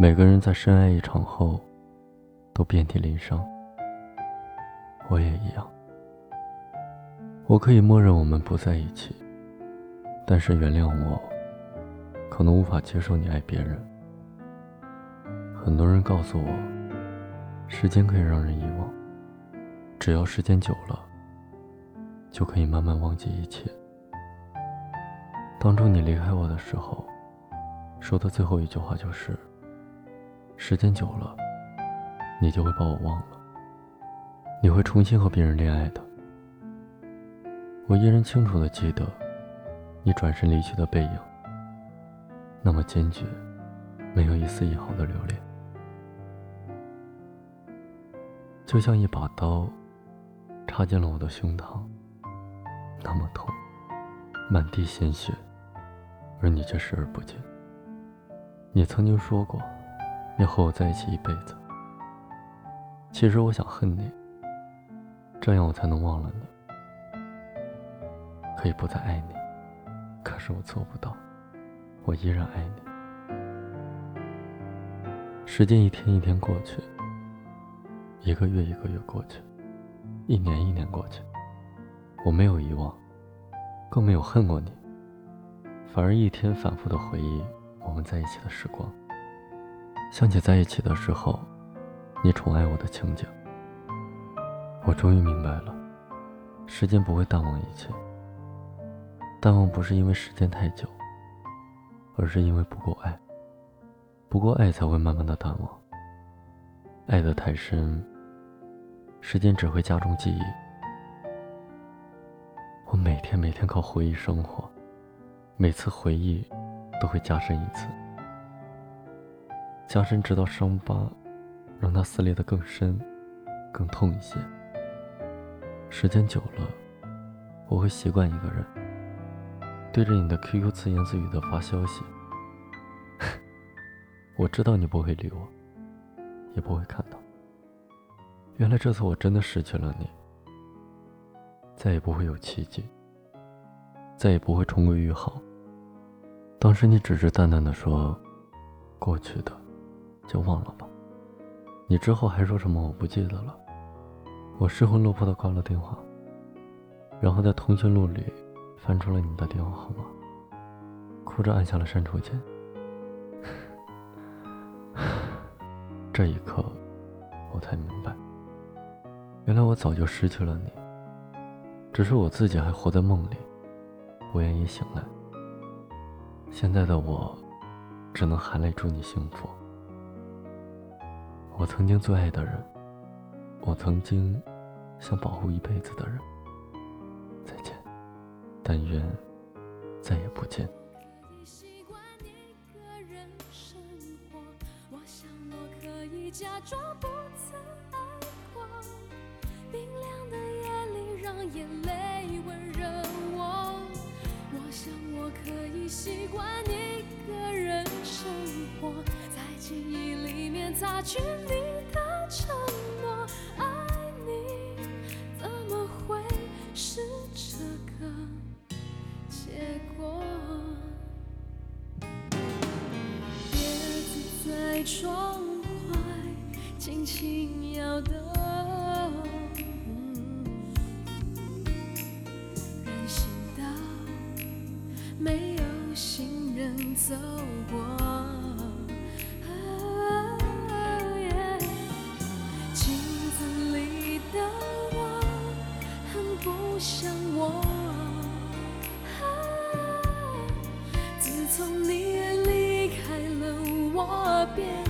每个人在深爱一场后，都遍体鳞伤。我也一样。我可以默认我们不在一起，但是原谅我，可能无法接受你爱别人。很多人告诉我，时间可以让人遗忘，只要时间久了，就可以慢慢忘记一切。当初你离开我的时候，说的最后一句话就是：“时间久了，你就会把我忘了，你会重新和别人恋爱的。”我依然清楚的记得，你转身离去的背影，那么坚决，没有一丝一毫的留恋，就像一把刀，插进了我的胸膛，那么痛，满地鲜血，而你却视而不见。你曾经说过，要和我在一起一辈子。其实我想恨你，这样我才能忘了你。可以不再爱你，可是我做不到，我依然爱你。时间一天一天过去，一个月一个月过去，一年一年过去，我没有遗忘，更没有恨过你，反而一天反复的回忆我们在一起的时光，想起在一起的时候，你宠爱我的情景，我终于明白了，时间不会淡忘一切。淡忘不是因为时间太久，而是因为不够爱。不够爱才会慢慢的淡忘。爱得太深，时间只会加重记忆。我每天每天靠回忆生活，每次回忆都会加深一次，加深直到伤疤让它撕裂的更深、更痛一些。时间久了，我会习惯一个人。对着你的 QQ 自言自语的发消息，我知道你不会理我，也不会看到。原来这次我真的失去了你，再也不会有奇迹，再也不会重归于好。当时你只是淡淡的说：“过去的就忘了吧。”你之后还说什么我不记得了。我失魂落魄的挂了电话，然后在通讯录里。翻出了你的电话号码，哭着按下了删除键。这一刻，我才明白，原来我早就失去了你，只是我自己还活在梦里，不愿意醒来。现在的我，只能含泪祝你幸福。我曾经最爱的人，我曾经想保护一辈子的人。再见但愿再也不见。假装不曾爱过，冰凉的夜里让眼泪温热我。我想我可以习惯一个人生活，记忆里面擦去你的承诺。爱你怎么会是这个？结果，叶子在窗外轻轻摇动，人行道没有行人走过。想我，自。从你离开了，我变。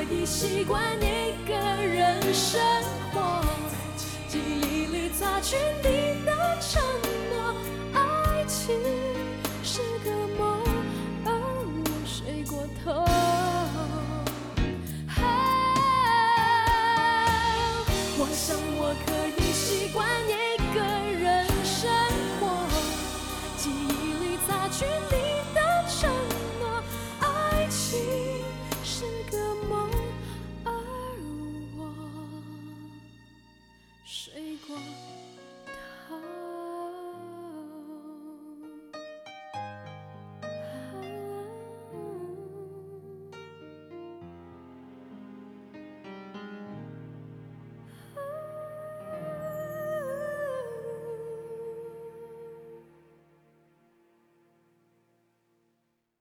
我已习惯一个人生活记忆里擦去你的承诺。